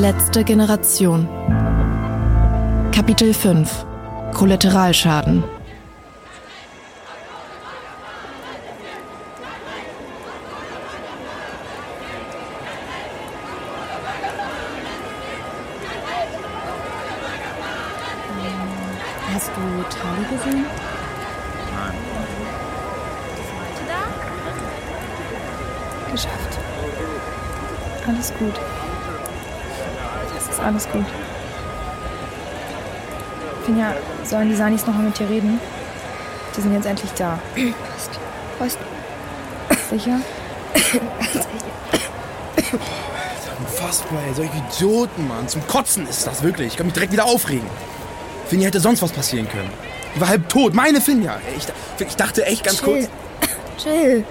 Verletzte Generation. Kapitel 5 Kollateralschaden. Sanis nochmal mit dir reden? Die sind jetzt endlich da. Passt. Passt. Sicher? Unfassbar, ey. Solche Idioten, Mann. Zum Kotzen ist das wirklich. Ich kann mich direkt wieder aufregen. Finja hätte sonst was passieren können. Die war halb tot. Meine Finja. Ey, ich, ich dachte echt ganz Chill. kurz. Chill.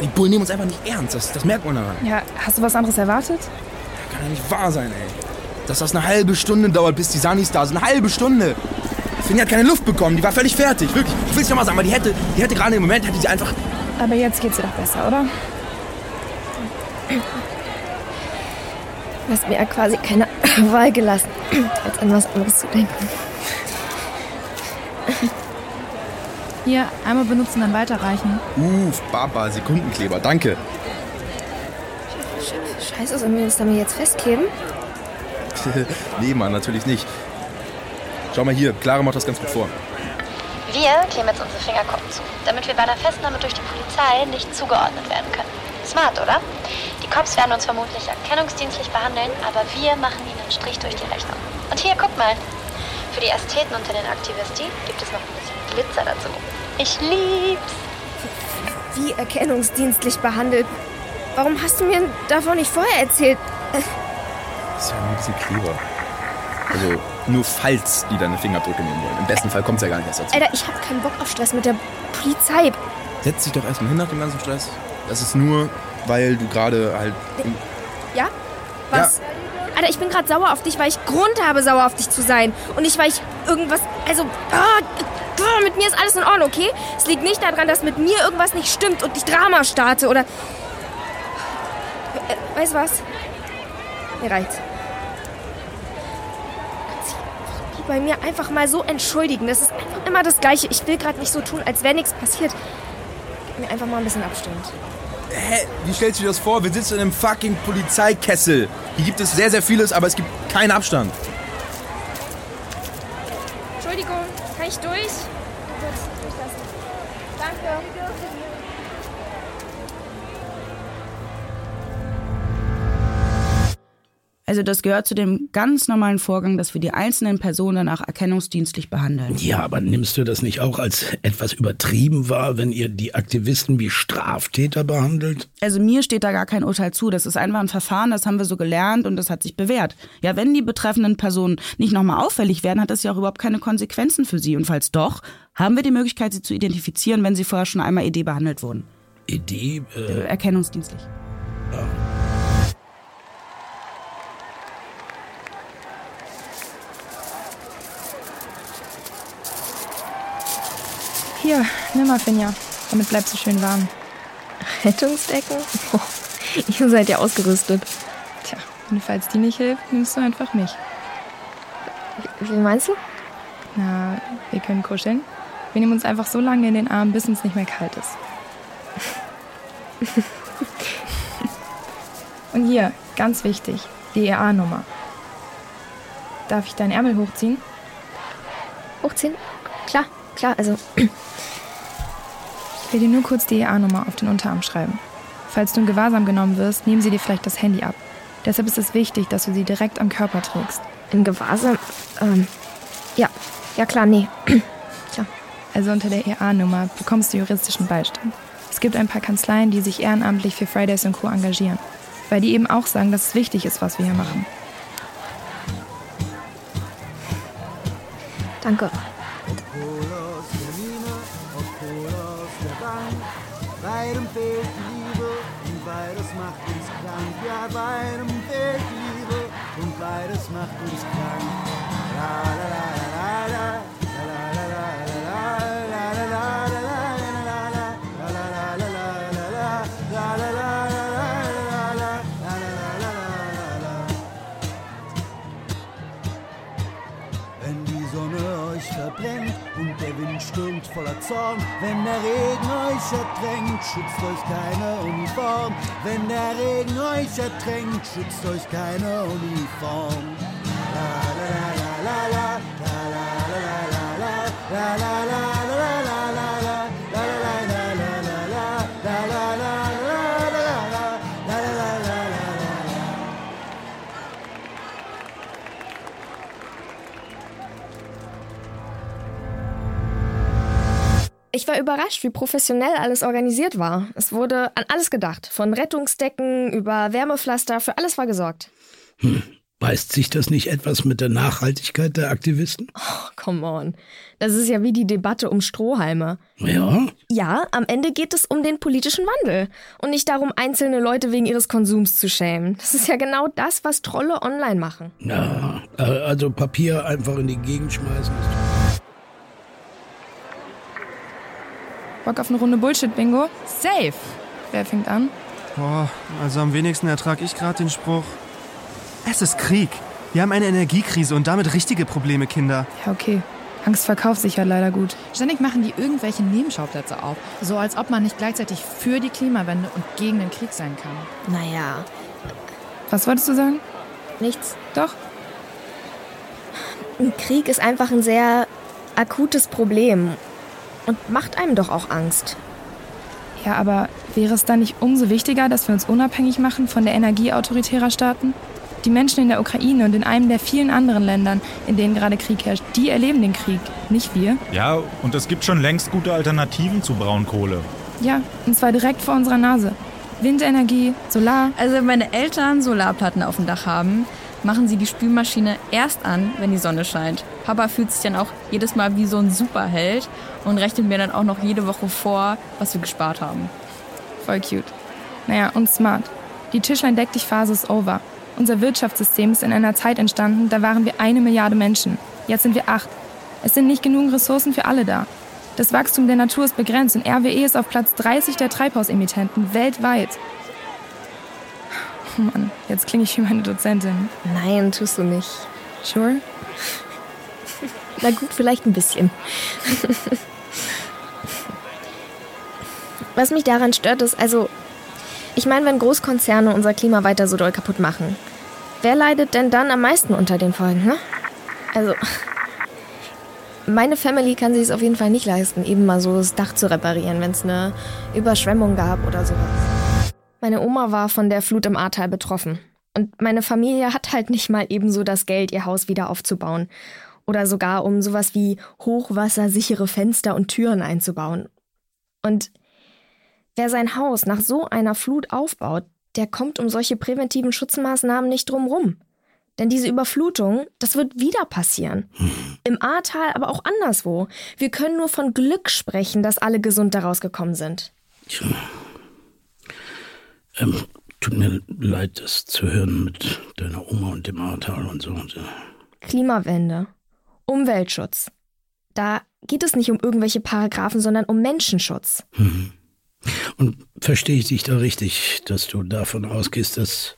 Die Bullen nehmen uns einfach nicht ernst. Das, das merkt man daran. Ja, hast du was anderes erwartet? Kann ja nicht wahr sein, ey. Dass das eine halbe Stunde dauert, bis die Sanis da sind. Eine halbe Stunde. Finja hat keine Luft bekommen. Die war völlig fertig. Wirklich. Ich will es nochmal sagen, weil die hätte, die hätte gerade im Moment, hätte sie einfach. Aber jetzt geht's dir doch besser, oder? Du hast mir ja quasi keine Wahl gelassen, als an was anderes zu denken. Hier, einmal benutzen, dann weiterreichen. Uff, Baba, Sekundenkleber. Danke. Scheiße, sollen wir uns damit jetzt festkleben? nee, Mann, natürlich nicht. Schau mal hier. Clara macht das ganz gut vor. Wir kleben jetzt unsere Fingerkuppen zu, damit wir bei der Festnahme durch die Polizei nicht zugeordnet werden können. Smart, oder? Die Cops werden uns vermutlich erkennungsdienstlich behandeln, aber wir machen ihnen einen Strich durch die Rechnung. Und hier, guck mal. Für die Ästheten unter den Aktivisten gibt es noch ein bisschen Glitzer dazu. Ich lieb's. Wie erkennungsdienstlich behandelt. Warum hast du mir davon nicht vorher erzählt? Das ist ja nur ein bisschen Kleber. Also, nur falls die deine Fingerabdrücke nehmen wollen. Im besten Fall kommt es ja gar nicht erst dazu. Alter, ich habe keinen Bock auf Stress mit der Polizei. Setz dich doch erstmal hin nach dem ganzen Stress. Das ist nur, weil du gerade halt. Ja? Was? Alter, ich bin gerade sauer auf dich, weil ich Grund habe, sauer auf dich zu sein. Und nicht, weil ich irgendwas. Also. ah, ah, mit mir ist alles in Ordnung, okay? Es liegt nicht daran, dass mit mir irgendwas nicht stimmt und ich Drama starte oder. Äh, weißt du was? Mir reicht's. Du kannst dich bei mir einfach mal so entschuldigen. Das ist einfach immer das Gleiche. Ich will gerade nicht so tun, als wäre nichts passiert. Gib mir einfach mal ein bisschen Abstand. Hä? Wie stellst du dir das vor? Wir sitzen in einem fucking Polizeikessel. Hier gibt es sehr, sehr vieles, aber es gibt keinen Abstand. Entschuldigung, kann ich durch? Also das gehört zu dem ganz normalen Vorgang, dass wir die einzelnen Personen danach erkennungsdienstlich behandeln. Ja, aber nimmst du das nicht auch als etwas übertrieben wahr, wenn ihr die Aktivisten wie Straftäter behandelt? Also mir steht da gar kein Urteil zu. Das ist einfach ein Verfahren, das haben wir so gelernt und das hat sich bewährt. Ja, wenn die betreffenden Personen nicht nochmal auffällig werden, hat das ja auch überhaupt keine Konsequenzen für sie. Und falls doch, haben wir die Möglichkeit, sie zu identifizieren, wenn sie vorher schon einmal ED behandelt wurden. Idee? Äh, Äh, erkennungsdienstlich. Hier, nimm mal, Finja. Damit bleibst du schön warm. Rettungsdecken? Oh, ihr seid ja ausgerüstet. Tja, und falls die nicht hilft, nimmst du einfach mich. Wie meinst du? Na, wir können kuscheln. Wir nehmen uns einfach so lange in den Arm, bis uns nicht mehr kalt ist. Und hier, ganz wichtig, die EA-Nummer. Darf ich deinen Ärmel hochziehen? Hochziehen? Klar, klar, also. Ich will dir nur kurz die EA-Nummer auf den Unterarm schreiben. Falls du in Gewahrsam genommen wirst, nehmen sie dir vielleicht das Handy ab. Deshalb ist es wichtig, dass du sie direkt am Körper trägst. In Gewahrsam? Ähm, ja, ja klar, nee. Tja. Also unter der EA-Nummer bekommst du juristischen Beistand. Es gibt ein paar Kanzleien, die sich ehrenamtlich für Fridays Co. engagieren. Weil die eben auch sagen, dass es wichtig ist, was wir hier machen. Danke. Ja, beidem fehlt Liebe und beides macht uns krank. La la la la la la Verbrennt und der Wind stürmt voller Zorn, wenn der Regen euch ertränkt, schützt euch keine Uniform. Wenn der Regen euch ertränkt, schützt euch keine Uniform. La la la la la la la la la la la la la Ich war überrascht, wie professionell alles organisiert war. Es wurde an alles gedacht. Von Rettungsdecken über Wärmepflaster, für alles war gesorgt. Hm. Beißt sich das nicht etwas mit der Nachhaltigkeit der Aktivisten? Oh, come on. Das ist ja wie die Debatte um Strohhalme. Ja? Ja, am Ende geht es um den politischen Wandel und nicht darum, einzelne Leute wegen ihres Konsums zu schämen. Das ist ja genau das, was Trolle online machen. Ja, äh, also Papier einfach in die Gegend schmeißen. Bock auf eine Runde Bullshit-Bingo? Safe! Wer fängt an? Boah, also am wenigsten ertrage ich gerade den Spruch. Es ist Krieg. Wir haben eine Energiekrise und damit richtige Probleme, Kinder. Ja, okay. Angst verkauft sich ja leider gut. Ständig machen die irgendwelche Nebenschauplätze auf. So als ob man nicht gleichzeitig für die Klimawende und gegen den Krieg sein kann. Naja. Was wolltest du sagen? Nichts. Doch. Ein Krieg ist einfach ein sehr akutes Problem und macht einem doch auch Angst. Ja, aber wäre es dann nicht umso wichtiger, dass wir uns unabhängig machen von der Energie autoritärer Staaten? Die Menschen in der Ukraine und in einem der vielen anderen Ländern, in denen gerade Krieg herrscht, die erleben den Krieg, nicht wir. Ja, und es gibt schon längst gute Alternativen zu Braunkohle. Ja, und zwar direkt vor unserer Nase. Windenergie, Solar. Also wenn meine Eltern Solarplatten auf dem Dach haben, machen sie die Spülmaschine erst an, wenn die Sonne scheint. Papa fühlt sich dann auch jedes Mal wie so ein Superheld und rechnet mir dann auch noch jede Woche vor, was wir gespart haben. Voll cute. Naja, und smart. Die Tischlein-Deck-dich-Phase ist over. Unser Wirtschaftssystem ist in einer Zeit entstanden, da waren wir eine Milliarde Menschen. Jetzt sind wir acht. Es sind nicht genug Ressourcen für alle da. Das Wachstum der Natur ist begrenzt und RWE ist auf Platz 30 der Treibhausemittenten weltweit. Oh Mann, jetzt klinge ich wie meine Dozentin. Nein, tust du nicht. Sure? Na gut, vielleicht ein bisschen. Was mich daran stört, ist, also, ich meine, wenn Großkonzerne unser Klima weiter so doll kaputt machen, wer leidet denn dann am meisten unter den Folgen, ne? Also, meine Family kann sich es auf jeden Fall nicht leisten, eben mal so das Dach zu reparieren, wenn es eine Überschwemmung gab oder sowas. Meine Oma war von der Flut im Ahrtal betroffen. Und meine Familie hat halt nicht mal ebenso das Geld, ihr Haus wieder aufzubauen. Oder sogar um sowas wie hochwassersichere Fenster und Türen einzubauen. Und wer sein Haus nach so einer Flut aufbaut, der kommt um solche präventiven Schutzmaßnahmen nicht drum rum. Denn diese Überflutung, das wird wieder passieren. Im Ahrtal, aber auch anderswo. Wir können nur von Glück sprechen, dass alle gesund daraus gekommen sind. Tja. Ähm, tut mir leid, das zu hören mit deiner Oma und dem Ahrtal und so. Klimawende. Umweltschutz. Da geht es nicht um irgendwelche Paragraphen, sondern um Menschenschutz. Mhm. Und verstehe ich dich da richtig, dass du davon ausgehst, dass,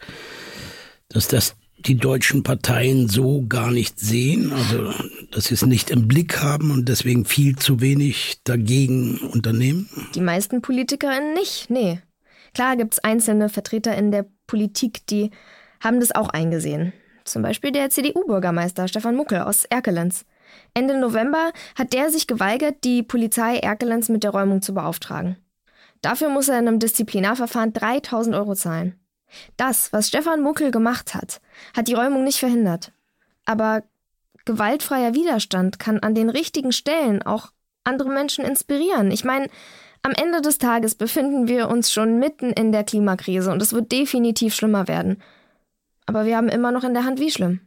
dass das die deutschen Parteien so gar nicht sehen, also dass sie es nicht im Blick haben und deswegen viel zu wenig dagegen unternehmen? Die meisten PolitikerInnen nicht, nee. Klar gibt's einzelne Vertreter in der Politik, die haben das auch eingesehen. Zum Beispiel der CDU-Bürgermeister Stefan Muckel aus Erkelenz. Ende November hat der sich geweigert, die Polizei Erkelenz mit der Räumung zu beauftragen. Dafür muss er in einem Disziplinarverfahren 3000 Euro zahlen. Das, was Stefan Muckel gemacht hat, hat die Räumung nicht verhindert. Aber gewaltfreier Widerstand kann an den richtigen Stellen auch andere Menschen inspirieren. Ich meine, am Ende des Tages befinden wir uns schon mitten in der Klimakrise und es wird definitiv schlimmer werden. Aber wir haben immer noch in der Hand, wie schlimm.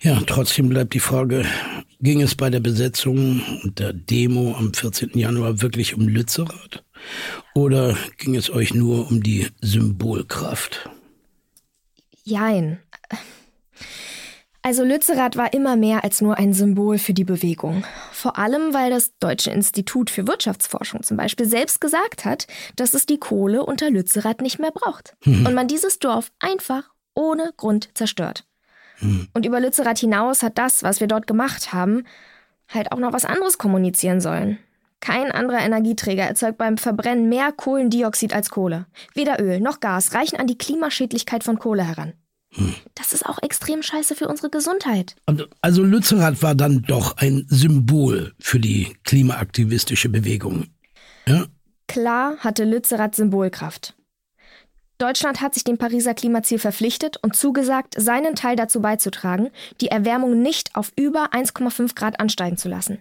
Ja, trotzdem bleibt die Frage, ging es bei der Besetzung und der Demo am 14. Januar wirklich um Lützerath? Oder ging es euch nur um die Symbolkraft? Jein. Also Lützerath war immer mehr als nur ein Symbol für die Bewegung. Vor allem, weil das Deutsche Institut für Wirtschaftsforschung zum Beispiel selbst gesagt hat, dass es die Kohle unter Lützerath nicht mehr braucht. Mhm. Und man dieses Dorf einfach ohne Grund zerstört. Mhm. Und über Lützerath hinaus hat das, was wir dort gemacht haben, halt auch noch was anderes kommunizieren sollen. Kein anderer Energieträger erzeugt beim Verbrennen mehr Kohlendioxid als Kohle. Weder Öl noch Gas reichen an die Klimaschädlichkeit von Kohle heran. Das ist auch extrem scheiße für unsere Gesundheit. Und Also Lützerath war dann doch ein Symbol für die klimaaktivistische Bewegung. Ja? Klar hatte Lützerath Symbolkraft. Deutschland hat sich dem Pariser Klimaziel verpflichtet und zugesagt, seinen Teil dazu beizutragen, die Erwärmung nicht auf über 1,5 Grad ansteigen zu lassen.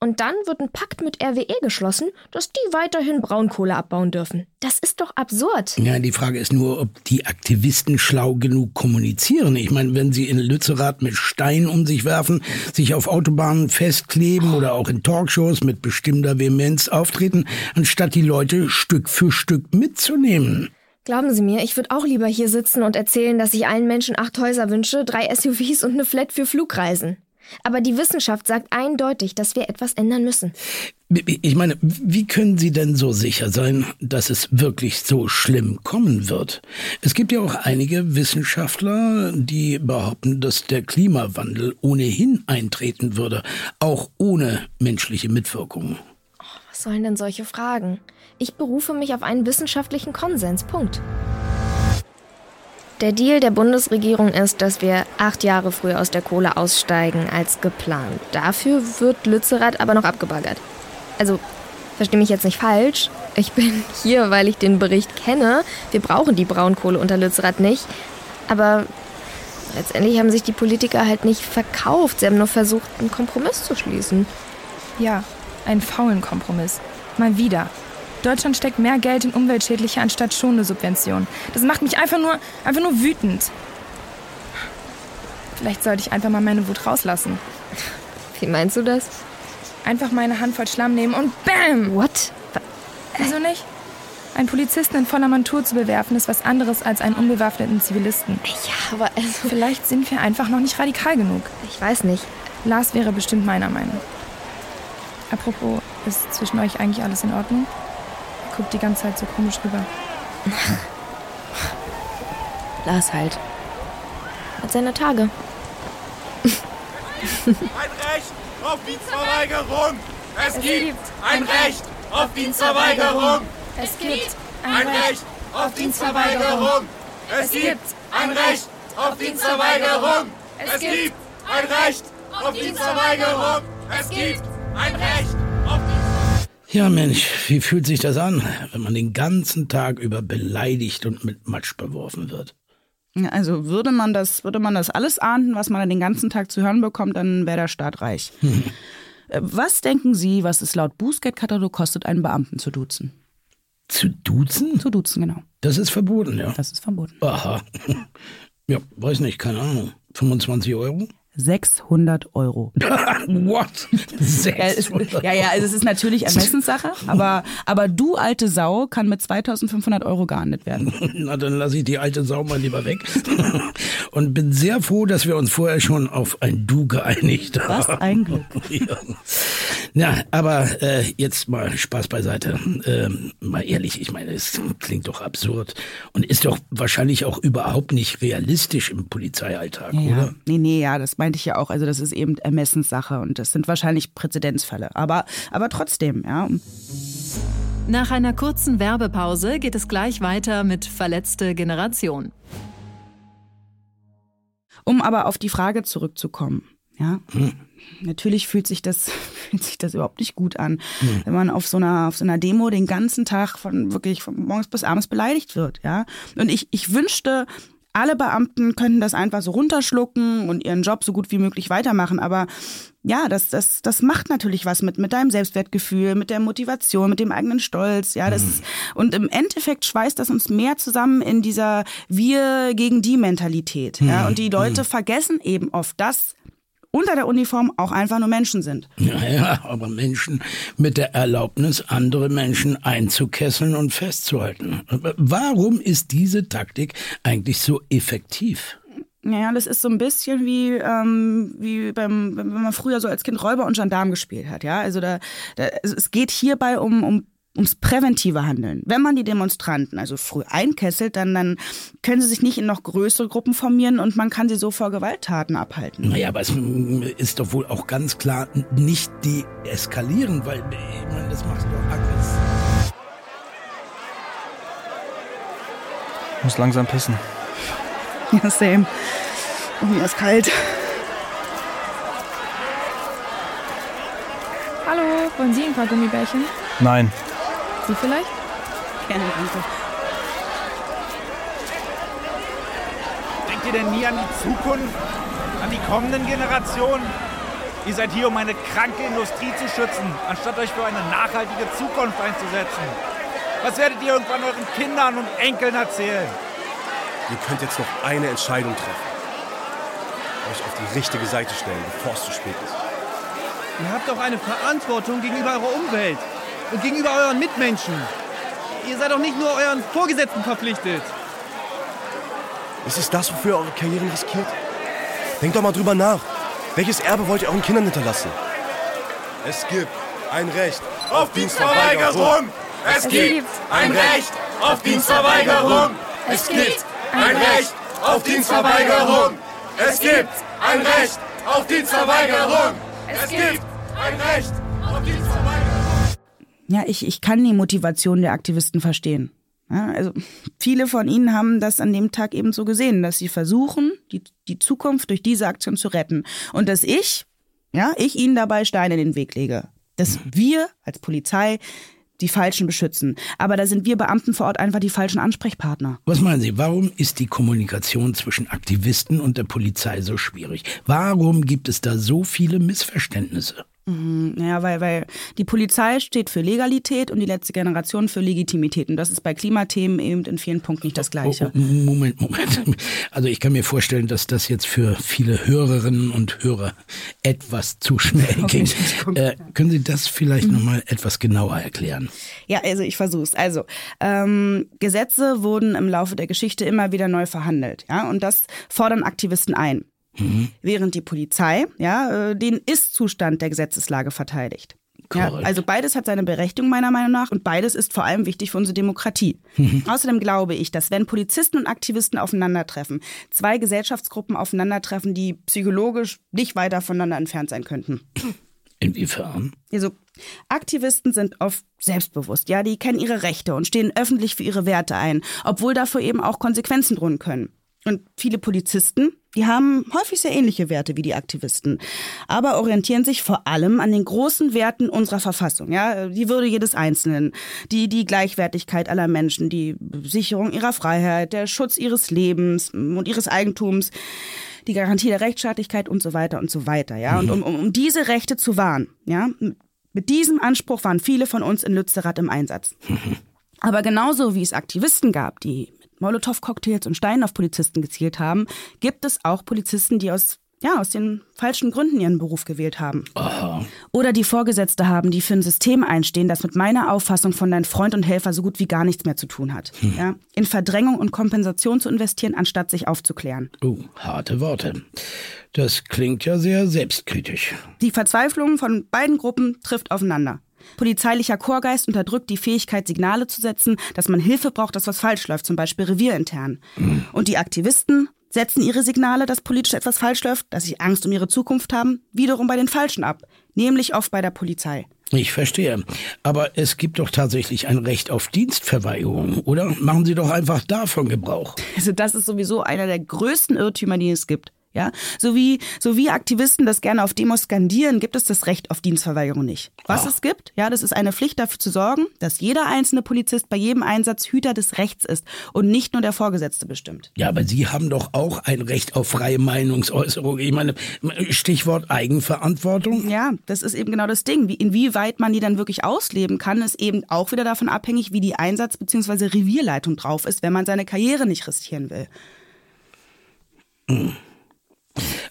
Und dann wird ein Pakt mit RWE geschlossen, dass die weiterhin Braunkohle abbauen dürfen. Das ist doch absurd. Ja, die Frage ist nur, ob die Aktivisten schlau genug kommunizieren. Ich meine, wenn sie in Lützerath mit Steinen um sich werfen, sich auf Autobahnen festkleben oder auch in Talkshows mit bestimmter Vehemenz auftreten, anstatt die Leute Stück für Stück mitzunehmen. Glauben Sie mir, ich würde auch lieber hier sitzen und erzählen, dass ich allen Menschen acht Häuser wünsche, drei SUVs und eine Flat für Flugreisen. Aber die Wissenschaft sagt eindeutig, dass wir etwas ändern müssen. Ich meine, wie können Sie denn so sicher sein, dass es wirklich so schlimm kommen wird? Es gibt ja auch einige Wissenschaftler, die behaupten, dass der Klimawandel ohnehin eintreten würde, auch ohne menschliche Mitwirkung. Was sollen denn solche Fragen? Ich berufe mich auf einen wissenschaftlichen Konsens. Punkt. Der Deal der Bundesregierung ist, dass wir acht Jahre früher aus der Kohle aussteigen als geplant. Dafür wird Lützerath aber noch abgebaggert. Also, verstehe mich jetzt nicht falsch. Ich bin hier, weil ich den Bericht kenne. Wir brauchen die Braunkohle unter Lützerath nicht. Aber letztendlich haben sich die Politiker halt nicht verkauft. Sie haben nur versucht, einen Kompromiss zu schließen. Ja, einen faulen Kompromiss. Mal wieder. Deutschland steckt mehr Geld in umweltschädliche anstatt schonende Subventionen. Das macht mich einfach nur, einfach nur wütend. Vielleicht sollte ich einfach mal meine Wut rauslassen. Wie meinst du das? Einfach meine Handvoll Schlamm nehmen und BAM! What? Wieso nicht? Einen Polizisten in voller Montur zu bewerfen, ist was anderes als einen unbewaffneten Zivilisten. Ja, aber also... Vielleicht sind wir einfach noch nicht radikal genug. Ich weiß nicht. Lars wäre bestimmt meiner Meinung. Apropos, ist zwischen euch eigentlich alles in Ordnung? Guckt die ganze Zeit so komisch rüber. Lars halt. Hat seine Tage. Ein Recht auf Dienstverweigerung! Es gibt ein Recht auf Dienstverweigerung! Es gibt ein Recht auf Dienstverweigerung! Es gibt ein Recht auf Dienstverweigerung! Es gibt ein Recht auf Dienstverweigerung! Es gibt ein Recht auf Ja, Mensch, wie fühlt sich das an, wenn man den ganzen Tag über beleidigt und mit Matsch beworfen wird? Ja, Also würde man das, würde man das alles ahnden, was man den ganzen Tag zu hören bekommt, dann wäre der Staat reich. Äh, Was denken Sie, was es laut Bußgeldkatalog kostet, einen Beamten zu duzen? Zu duzen? Zu duzen, genau. Das ist verboten, ja. Das ist verboten. Aha. Ja, weiß nicht, keine Ahnung. 25 Euro? 600 Euro. What? Ja, es, ja, ja, also es ist natürlich Ermessenssache, aber, aber du, alte Sau, kann mit 2500 Euro geahndet werden. Na, dann lasse ich die alte Sau mal lieber weg. Und bin sehr froh, dass wir uns vorher schon auf ein Du geeinigt haben. Was ein Glück. Ja, ja aber äh, jetzt mal Spaß beiseite. Ähm, mal ehrlich, ich meine, es klingt doch absurd und ist doch wahrscheinlich auch überhaupt nicht realistisch im Polizeialltag, Ja, oder? Nee, nee, ja, das meinte ich ja auch. Also das ist eben Ermessenssache und das sind wahrscheinlich Präzedenzfälle. Aber, aber trotzdem, ja. Nach einer kurzen Werbepause geht es gleich weiter mit Verletzte Generation. Um aber auf die Frage zurückzukommen, ja. Natürlich fühlt sich das, fühlt sich das überhaupt nicht gut an, mhm. wenn man auf so einer, auf so einer Demo den ganzen Tag von wirklich von morgens bis abends beleidigt wird, ja. Und ich, ich wünschte, alle Beamten könnten das einfach so runterschlucken und ihren Job so gut wie möglich weitermachen. Aber ja, das, das, das macht natürlich was mit, mit deinem Selbstwertgefühl, mit der Motivation, mit dem eigenen Stolz. Ja, das mhm. ist, und im Endeffekt schweißt das uns mehr zusammen in dieser Wir gegen die Mentalität. Ja, mhm. und die Leute mhm. vergessen eben oft, dass unter der Uniform auch einfach nur Menschen sind. Naja, aber Menschen mit der Erlaubnis, andere Menschen einzukesseln und festzuhalten. Warum ist diese Taktik eigentlich so effektiv? Naja, das ist so ein bisschen wie, ähm, wie beim, wenn man früher so als Kind Räuber und Gendarm gespielt hat, ja. Also da, da also es geht hierbei um, um ums präventive Handeln. Wenn man die Demonstranten also früh einkesselt, dann, dann können sie sich nicht in noch größere Gruppen formieren und man kann sie so vor Gewalttaten abhalten. Naja, aber es ist doch wohl auch ganz klar nicht die eskalieren, weil ich meine, das macht doch aggressiv. Muss langsam pissen. Ja, same. Und mir ist kalt. Hallo, wollen Sie ein paar Gummibärchen? Nein. Sie vielleicht? Gerne, danke. Denkt ihr denn nie an die Zukunft? An die kommenden Generationen? Ihr seid hier, um eine kranke Industrie zu schützen, anstatt euch für eine nachhaltige Zukunft einzusetzen. Was werdet ihr irgendwann euren Kindern und Enkeln erzählen? Ihr könnt jetzt noch eine Entscheidung treffen. Euch auf die richtige Seite stellen, bevor es zu spät ist. Ihr habt doch eine Verantwortung gegenüber eurer Umwelt und gegenüber euren Mitmenschen. Ihr seid doch nicht nur euren Vorgesetzten verpflichtet. Ist es das, wofür ihr eure Karrieren riskiert? Denkt doch mal drüber nach. Welches Erbe wollt ihr euren Kindern hinterlassen? Es gibt ein Recht auf Dienstverweigerung. Es gibt ein Recht auf Dienstverweigerung. Es gibt ein Recht auf Dienstverweigerung. Es gibt ein Recht auf Dienstverweigerung. Es gibt ein Recht auf Dienstverweigerung ja, ich, ich kann die Motivation der Aktivisten verstehen. Ja, also viele von ihnen haben das an dem Tag eben so gesehen, dass sie versuchen, die, die Zukunft durch diese Aktion zu retten. Und dass ich, ja, ich ihnen dabei Steine in den Weg lege. Dass wir als Polizei die Falschen beschützen. Aber da sind wir Beamten vor Ort einfach die falschen Ansprechpartner. Was meinen Sie, warum ist die Kommunikation zwischen Aktivisten und der Polizei so schwierig? Warum gibt es da so viele Missverständnisse? Mhm, ja, weil, weil die Polizei steht für Legalität und die letzte Generation für Legitimität. Und das ist bei Klimathemen eben in vielen Punkten nicht das Gleiche. Oh, oh, Moment, Moment. Also ich kann mir vorstellen, dass das jetzt für viele Hörerinnen und Hörer etwas zu schnell ging. Äh, können Sie das vielleicht mhm. nochmal etwas genauer erklären? Ja, also ich versuch's. Also ähm, Gesetze wurden im Laufe der Geschichte immer wieder neu verhandelt. Ja, und das fordern Aktivisten ein. Mhm. Während die Polizei ja, äh, den Ist-Zustand der Gesetzeslage verteidigt. Ja, also beides hat seine Berechtigung meiner Meinung nach und beides ist vor allem wichtig für unsere Demokratie. Mhm. Außerdem glaube ich, dass wenn Polizisten und Aktivisten aufeinandertreffen, zwei Gesellschaftsgruppen aufeinandertreffen, die psychologisch nicht weiter voneinander entfernt sein könnten. Inwiefern? Also Aktivisten sind oft selbstbewusst, ja, die kennen ihre Rechte und stehen öffentlich für ihre Werte ein, obwohl dafür eben auch Konsequenzen drohen können. Und viele Polizisten, die haben häufig sehr ähnliche Werte wie die Aktivisten, aber orientieren sich vor allem an den großen Werten unserer Verfassung, ja, die Würde jedes Einzelnen, die, die Gleichwertigkeit aller Menschen, die Sicherung ihrer Freiheit, der Schutz ihres Lebens und ihres Eigentums, die Garantie der Rechtsstaatlichkeit und so weiter und so weiter, ja. Und um, um, um diese Rechte zu wahren, ja, mit diesem Anspruch waren viele von uns in Lützerath im Einsatz. Aber genauso wie es Aktivisten gab, die Molotow-Cocktails und Steine auf Polizisten gezielt haben, gibt es auch Polizisten, die aus ja, aus den falschen Gründen ihren Beruf gewählt haben. Aha. Oder die Vorgesetzte haben, die für ein System einstehen, das mit meiner Auffassung von dein Freund und Helfer so gut wie gar nichts mehr zu tun hat. Hm. Ja, in Verdrängung und Kompensation zu investieren, anstatt sich aufzuklären. Oh, harte Worte. Das klingt ja sehr selbstkritisch. Die Verzweiflung von beiden Gruppen trifft aufeinander. Polizeilicher Chorgeist unterdrückt die Fähigkeit, Signale zu setzen, dass man Hilfe braucht, dass was falsch läuft, zum Beispiel revierintern. Und die Aktivisten setzen ihre Signale, dass politisch etwas falsch läuft, dass sie Angst um ihre Zukunft haben, wiederum bei den Falschen ab, nämlich oft bei der Polizei. Ich verstehe. Aber es gibt doch tatsächlich ein Recht auf Dienstverweigerung, oder? Machen Sie doch einfach davon Gebrauch. Also das ist sowieso einer der größten Irrtümer, die es gibt. Ja, so wie, so wie Aktivisten das gerne auf Demos skandieren, gibt es das Recht auf Dienstverweigerung nicht. Was es gibt, ja, das ist eine Pflicht dafür zu sorgen, dass jeder einzelne Polizist bei jedem Einsatz Hüter des Rechts ist und nicht nur der Vorgesetzte bestimmt. Ja, aber Sie haben doch auch ein Recht auf freie Meinungsäußerung. Ich meine, Stichwort Eigenverantwortung. Ja, das ist eben genau das Ding. Wie, inwieweit man die dann wirklich ausleben kann, ist eben auch wieder davon abhängig, wie die Einsatz- bzw. Revierleitung drauf ist, wenn man seine Karriere nicht riskieren will. Hm.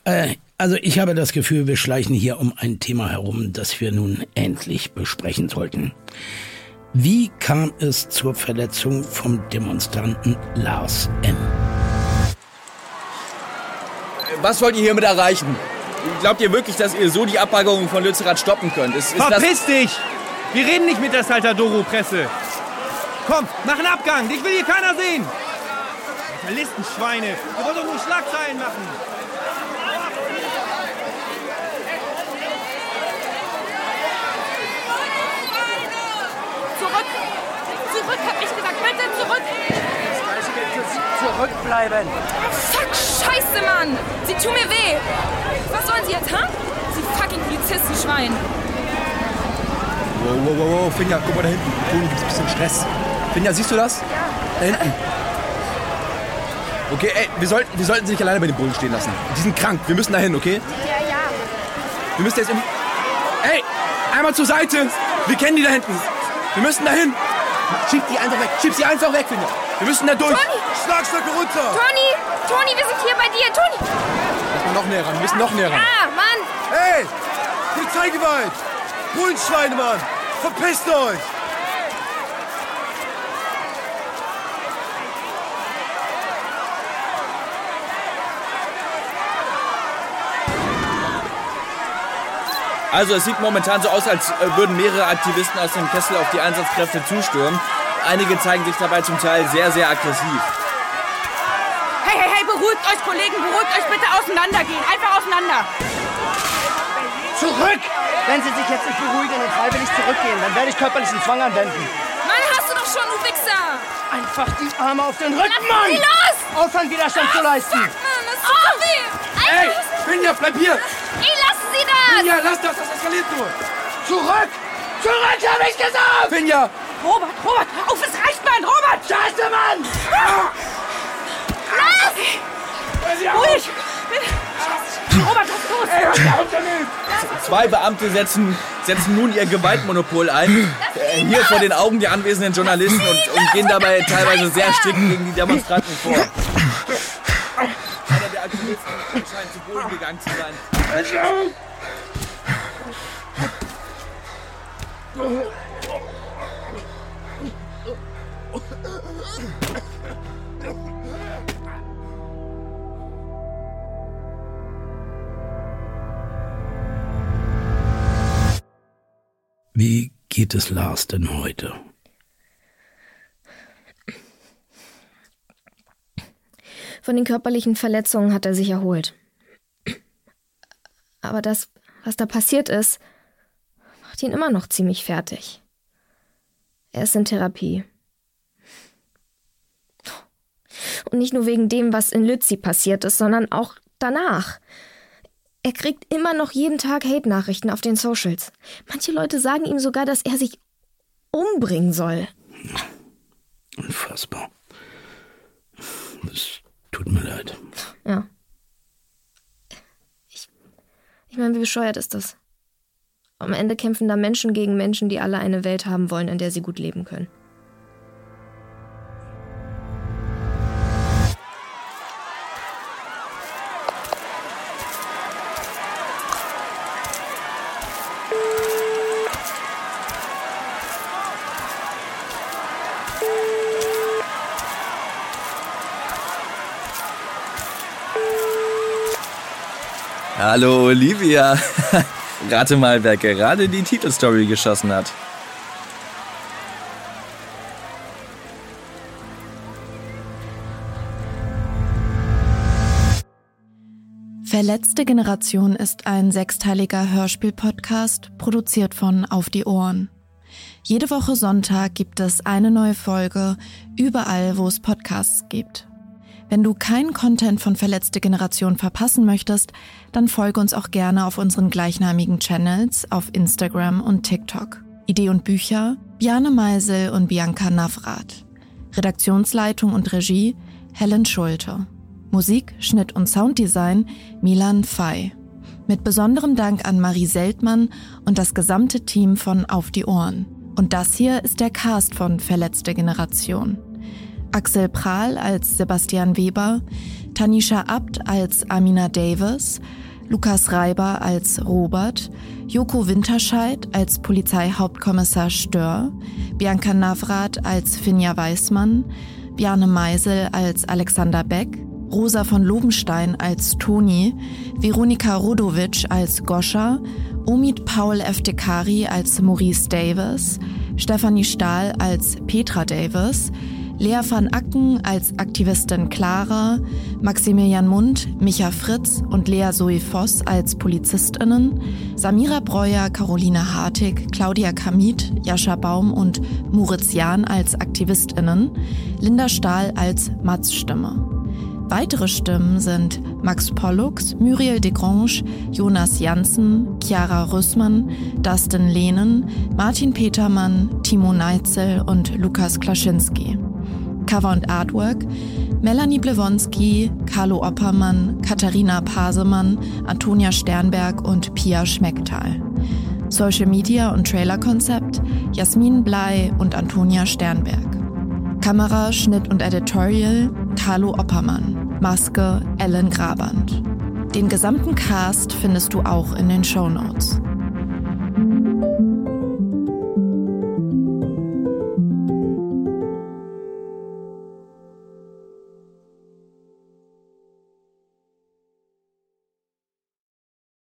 Äh, also ich habe das Gefühl, wir schleichen hier um ein Thema herum, das wir nun endlich besprechen sollten. Wie kam es zur Verletzung vom Demonstranten Lars M.? Was wollt ihr hiermit erreichen? Glaubt ihr wirklich, dass ihr so die Abwaggung von Lützerath stoppen könnt? Ist, ist Verpiss dich! Wir reden nicht mit der Saltadoro-Presse. Komm, mach einen Abgang. Dich will hier keiner sehen. Listenschweine. Ihr wollt doch nur Schlagzeilen machen. Zurück! Zurück, hab ich gesagt. Bitte zurück! Zurückbleiben! Fuck, scheiße, Mann! Sie tun mir weh! Was sollen Sie jetzt, ha? Sie fucking Polizistenschwein! Wow, wow, wow, wow, Finja, guck mal da hinten. Toni, gibt's ein bisschen Stress. Finja, siehst du das? Da hinten. Okay, ey, wir sollten, wir sollten sie nicht alleine bei den Bullen stehen lassen. Die sind krank, wir müssen dahin, okay? Ja, ja. Wir müssen jetzt irgendwie... Ey, einmal zur Seite! Wir kennen die da hinten. Wir müssen dahin. Schieb die einfach weg. Schieb sie einfach weg, Finja. Wir müssen da durch. Toni! Schlagstöcke runter! Toni! Toni, wir sind hier bei dir! Toni! Lass mal noch näher ran. Wir müssen noch näher ran. Ah, Mann! Hey! Polizeigewalt! Bullenschweine, Mann! Verpisst euch! Also es sieht momentan so aus, als äh, würden mehrere Aktivisten aus dem Kessel auf die Einsatzkräfte zustürmen. Einige zeigen sich dabei zum Teil sehr, sehr aggressiv. Hey, hey, hey, beruhigt euch, Kollegen, beruhigt euch bitte auseinandergehen. Einfach auseinander. Zurück! Wenn Sie sich jetzt nicht beruhigen und freiwillig zurückgehen, dann werde ich körperlichen Zwang anwenden. Mann, hast du doch schon, du Wichser! Einfach die Arme auf den Rücken, Lass Mann! los! Aufhören, Widerstand zu leisten! Mann, das tut so weh! Ey, Finja, bleib hier! Ey, lassen Sie das! Finja, lass das, das eskaliert nur! Zurück! Zurück, hab ich gesagt! Finja! Robert, Robert, Scheiße, Mann! Lass! Ruhig! Damit! Zwei Beamte setzen, setzen nun ihr Gewaltmonopol ein, äh, hier vor den Augen der anwesenden Journalisten und, und gehen dabei teilweise sehr strikt gegen die Demonstranten vor. Einer der Aktivisten scheint zu Boden gegangen zu sein. Wie geht es Lars denn heute? Von den körperlichen Verletzungen hat er sich erholt. Aber das, was da passiert ist, macht ihn immer noch ziemlich fertig. Er ist in Therapie. Und nicht nur wegen dem, was in Lützi passiert ist, sondern auch danach. Er kriegt immer noch jeden Tag Hate-Nachrichten auf den Socials. Manche Leute sagen ihm sogar, dass er sich umbringen soll. Unfassbar. Das tut mir leid. Ja. Ich, ich meine, wie bescheuert ist das? Am Ende kämpfen da Menschen gegen Menschen, die alle eine Welt haben wollen, in der sie gut leben können. Hallo Olivia. Rate mal, wer gerade die Titelstory geschossen hat. Verletzte Generation ist ein sechsteiliger Hörspiel-Podcast, produziert von Auf die Ohren. Jede Woche Sonntag gibt es eine neue Folge, überall, wo es Podcasts gibt. Wenn du keinen Content von Verletzte Generation verpassen möchtest, dann folge uns auch gerne auf unseren gleichnamigen Channels auf Instagram und TikTok. Idee und Bücher Bjane Meisel und Bianca Navrat. Redaktionsleitung und Regie Helen Schulte. Musik, Schnitt und Sounddesign Milan Fey. Mit besonderem Dank an Marie Seltmann und das gesamte Team von Auf die Ohren. Und das hier ist der Cast von Verletzte Generation. Axel Prahl als Sebastian Weber, Tanisha Abt als Amina Davis, Lukas Reiber als Robert, Joko Winterscheid als Polizeihauptkommissar Stör, Bianca Navrat als Finja Weißmann, Bjarne Meisel als Alexander Beck, Rosa von Lobenstein als Toni, Veronika Rodovic als Goscha, Omid Paul Eftekari als Maurice Davis, Stephanie Stahl als Petra Davis, Lea van Acken als Aktivistin Clara, Maximilian Mund, Micha Fritz und Lea Zoe Voss als PolizistInnen, Samira Breuer, Caroline Hartig, Claudia Kamit, Jascha Baum und Moritz Jahn als AktivistInnen, Linda Stahl als Mats-Stimme. Weitere Stimmen sind Max Pollux, Muriel Degrange, Jonas Janssen, Chiara Rüssmann, Dustin Lehnen, Martin Petermann, Timo Neitzel und Lukas Klaschinski. Cover und Artwork Melanie Blewonski, Carlo Oppermann, Katharina Pasemann, Antonia Sternberg und Pia Schmecktal. Social Media und Trailerkonzept Jasmin Blei und Antonia Sternberg. Kamera, Schnitt und Editorial Carlo Oppermann. Maske Ellen Graband. Den gesamten Cast findest du auch in den Show Notes.